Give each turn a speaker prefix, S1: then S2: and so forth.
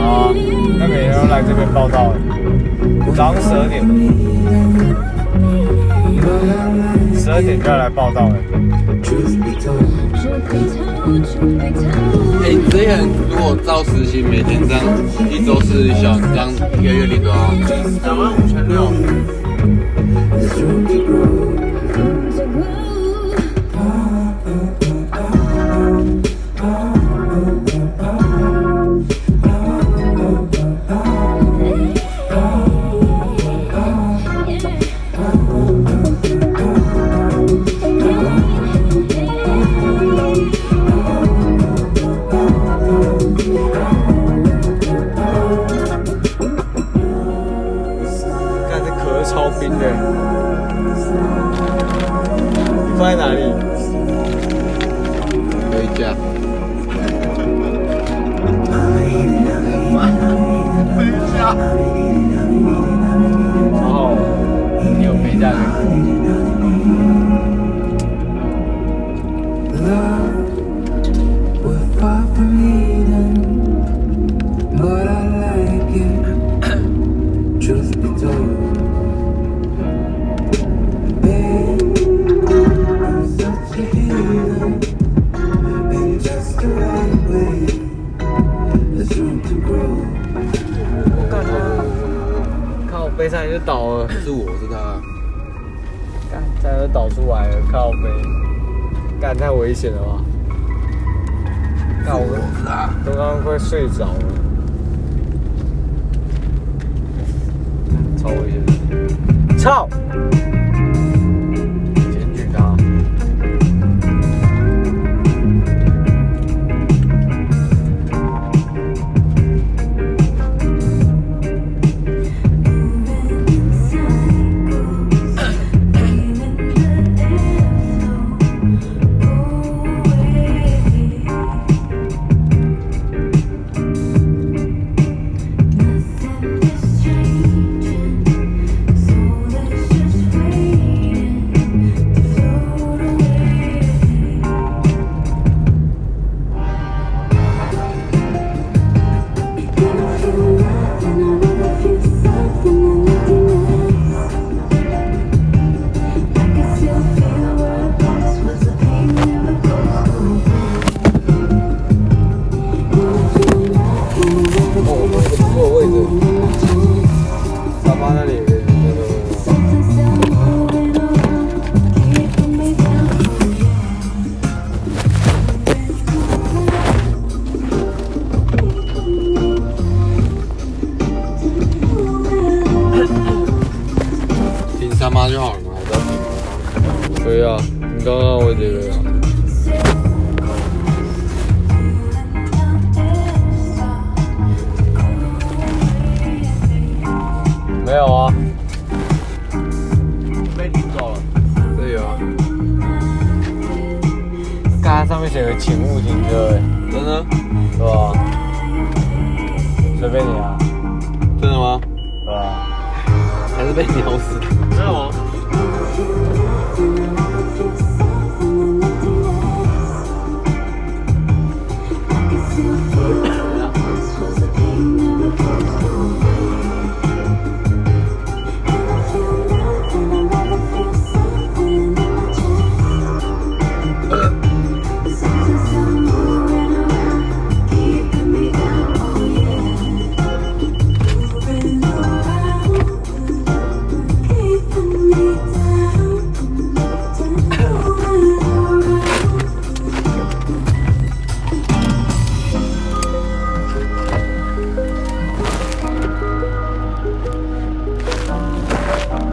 S1: 啊，
S2: 啊，那每天要来这边报道，早上十二点，十二点就要来报道了。
S1: 哎、你之前如果照实习，每天这样一周四十小时，这样一个月领多少？两万五千六。
S2: 冰的，你放在哪里？
S1: 有一家。
S2: 背上就倒了，
S1: 是我是他，
S2: 干差点就倒出来了，靠背，干太危险了吧？干我
S1: 是他。
S2: 都刚刚快睡着了，超危险，操！
S1: 就好了嘛，还是要听吗？
S2: 可以啊，你刚刚我也觉得啊。没有啊，
S1: 被领走了。对啊，
S2: 刚才上面写个请勿停车，哎，
S1: 真的？
S2: 是吧？随便你啊，
S1: 真的吗？
S2: 是吧？
S1: 是被秒死的。真的吗？